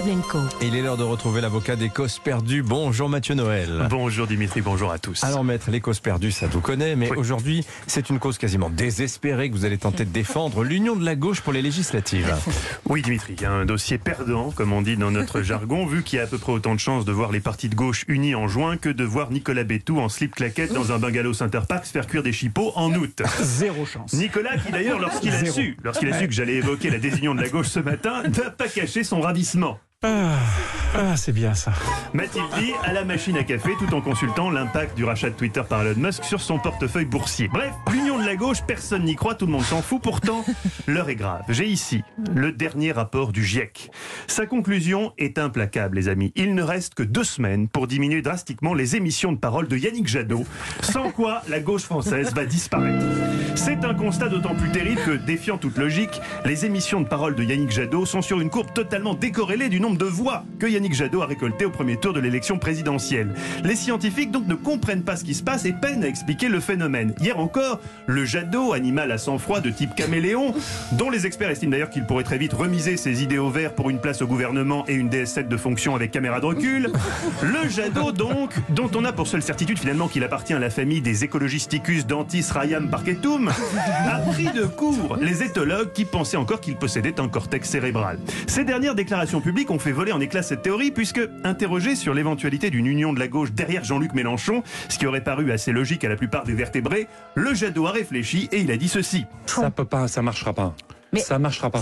Pavlenko. Il est l'heure de retrouver l'avocat des causes perdues. Bonjour Mathieu Noël. Bonjour Dimitri, bonjour à tous. Alors maître, les causes perdues, ça tout connaît, mais Oui. aujourd'hui, c'est une cause quasiment désespérée que vous allez tenter de défendre, l'union de la gauche pour les législatives. Oui Dimitri, il y a un dossier perdant, comme on dit dans notre jargon, vu qu'il y a à peu près autant de chances de voir les partis de gauche unis en juin que de voir Nicolas Bétou en slip claquette dans un bungalow Center Park se faire cuire des chipots en août. Zéro chance. Nicolas qui d'ailleurs, lorsqu'il a Zéro. su, lorsqu'il a su que j'allais évoquer la désunion de la gauche ce matin, n'a pas caché son ravissement. Ah, c'est bien ça. M'a-t-il dit à la machine à café tout en consultant l'impact du rachat de Twitter par Elon Musk sur son portefeuille boursier. Bref, l'union de la gauche, personne n'y croit, tout le monde s'en fout. Pourtant, l'heure est grave. J'ai ici le dernier rapport du GIEC. Sa conclusion est implacable, les amis. Il ne reste que deux semaines pour diminuer drastiquement les émissions de parole de Yannick Jadot, sans quoi la gauche française va disparaître. C'est un constat d'autant plus terrible que, défiant toute logique, les émissions de parole de Yannick Jadot sont sur une courbe totalement décorrélée du nombre de voix que Yannick Jadot a récolté au premier tour de l'élection présidentielle. Les scientifiques donc ne comprennent pas ce qui se passe et peinent à expliquer le phénomène. Hier encore, le Jadot, animal à sang-froid de type caméléon, dont les experts estiment d'ailleurs qu'il pourrait très vite remiser ses idéaux verts pour une place au gouvernement et une DS7 de fonction avec caméra de recul. Le Jadot donc, dont on a pour seule certitude finalement qu'il appartient à la famille des écologisticus dentis rayam parketum, a pris de court les éthologues qui pensaient encore qu'il possédait un cortex cérébral. Ces dernières déclarations publiques ont fait voler en éclats cette théorie puisque, interrogé sur l'éventualité d'une union de la gauche derrière Jean-Luc Mélenchon, ce qui aurait paru assez logique à la plupart des vertébrés, le Jadot a et il a dit ceci. Ça peut pas, ça marchera pas. Mais- Ça marchera pas.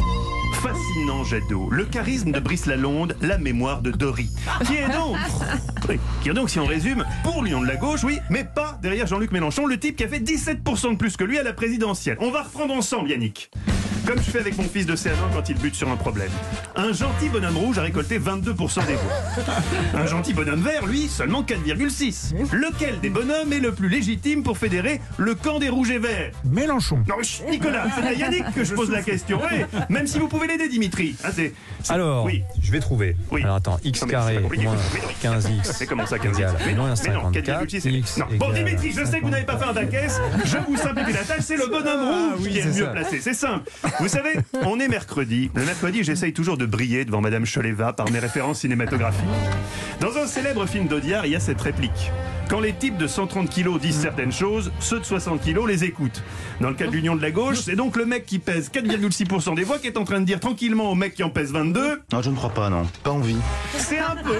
Fascinant Jadot, le charisme de Brice Lalonde, la mémoire de Dory. Qui est donc Oui, Qui est donc, si on résume, pour l'Union de la gauche, oui, mais pas derrière Jean-Luc Mélenchon, le type qui a fait 17% de plus que lui à la présidentielle. On va reprendre ensemble, Yannick. Comme je fais avec mon fils de CM1 quand il bute sur un problème. Un gentil bonhomme rouge a récolté 22% des voix. Un gentil bonhomme vert, lui, seulement 4,6. Lequel des bonhommes est le plus légitime pour fédérer le camp des rouges et verts? Mélenchon. non, chut, Nicolas, c'est à Yannick que je pose la question. Même si vous pouvez l'aider, Dimitri. Ah, c'est- c'est- Alors, oui. je vais trouver. Oui. Alors attends, x Non, carré moins Mais non, 15x. Mais comment ça, 15 égale mais non, moins mais non, 54, 4,6, c'est- x non. Bon, Dimitri, je sais que vous n'avez pas fait un bac. Je vous simplifie la tâche. C'est le bonhomme rouge oui, qui est le c'est mieux ça. placé. C'est simple. Vous savez, on est mercredi. Le mercredi, j'essaye toujours de briller devant Madame Choleva par mes références cinématographiques. Dans un célèbre film d'Audiard, il y a cette réplique. Quand les types de 130 kilos disent certaines choses, ceux de 60 kilos les écoutent. Dans le cas de l'Union de la gauche, c'est donc le mec qui pèse 4,6% des voix qui est en train de dire tranquillement au mec qui en pèse 22 Non, je ne crois pas, non. Pas envie. c'est un peu,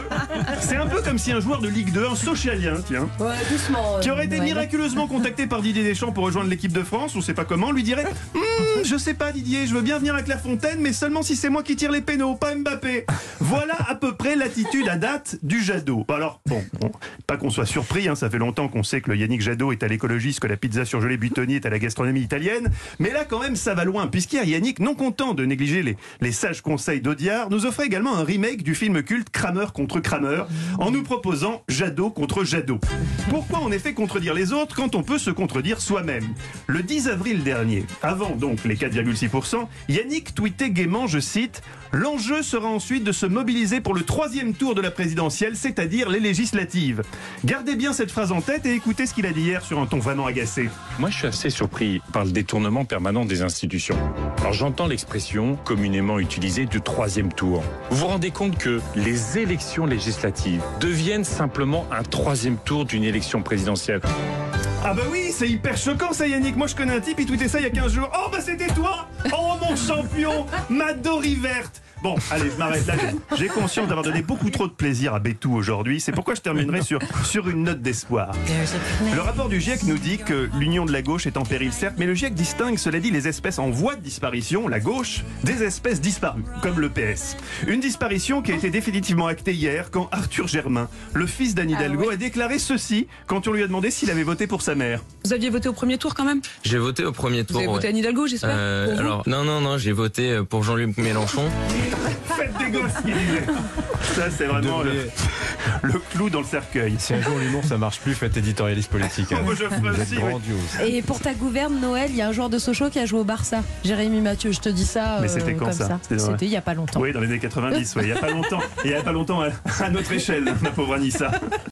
c'est un peu comme si un joueur de Ligue 2, un socialien, tiens, Ouais, doucement. qui aurait été miraculeusement contacté par Didier Deschamps pour rejoindre l'équipe de France, on sait pas comment, lui dirait Hum, Je sais pas Didier, je veux bien venir à Clairefontaine, mais seulement si c'est moi qui tire les pénaux, pas Mbappé. Voilà à peu près l'attitude à date du Jadot. Alors, bon, bon, pas qu'on soit surpris, hein, ça fait longtemps qu'on sait que le Yannick Jadot est à l'écologie, ce que la pizza surgelée Buitoni est à la gastronomie italienne, mais là quand même ça va loin, puisqu'hier Yannick, non content de négliger les, les sages conseils d'Audiard, nous offrait également un remake du film culte Kramer contre Kramer, en nous proposant Jadot contre Jadot. Pourquoi en effet contredire les autres quand on peut se contredire soi-même? Le 10 avril dernier, avant donc les 4,6%, Yannick tweetait gaiement, je cite, L'enjeu sera ensuite de se mobiliser pour le troisième tour de la présidentielle, c'est-à-dire les législatives. Gardez bien cette phrase en tête et écoutez ce qu'il a dit hier sur un ton vraiment agacé. Moi, je suis assez surpris par le détournement permanent des institutions. Alors, j'entends l'expression communément utilisée du troisième tour. Vous vous rendez compte que les élections législatives deviennent simplement un troisième tour d'une élection présidentielle? Ah bah oui, c'est hyper choquant ça Yannick. Moi je connais un type, il tweetait ça il y a 15 jours. Oh bah c'était toi Oh mon champion Ma Dory verte Bon, allez, je m'arrête là. J'ai- conscience d'avoir donné beaucoup trop de plaisir à Bétou aujourd'hui. C'est pourquoi je terminerai sur, sur une note d'espoir. Le rapport du GIEC nous dit que l'union de la gauche est en péril, certes, mais le GIEC distingue, cela dit, les espèces en voie de disparition, la gauche, des espèces disparues, comme le PS. Une disparition qui a été définitivement actée hier quand Arthur Germain, le fils d'Anne Hidalgo, a déclaré ceci quand on lui a demandé s'il avait voté pour sa mère. Vous aviez voté au premier tour quand même? J'ai voté au premier Vous tour. avez voté. Anne Hidalgo, j'espère Euh, vous? alors non non non j'ai voté euh, pour Jean-Luc Mélenchon. Faites des gosses, disait. Ça, c'est vraiment le, clou dans le cercueil. Si un jour l'humour ça marche plus, faites éditorialiste politique. hein. Moi, je ferai Vous êtes aussi, oui. grandiose. Et pour ta gouverne Noël, il y a un joueur de Sochaux qui a joué au Barça. Jérémy Mathieu, je te dis ça. Mais euh, c'était quand comme ça ça C'était il y a pas longtemps. Oui, dans les années 90, ouais, il n'y a pas longtemps. Il n'y a pas longtemps à, à notre échelle, ma pauvre Anissa.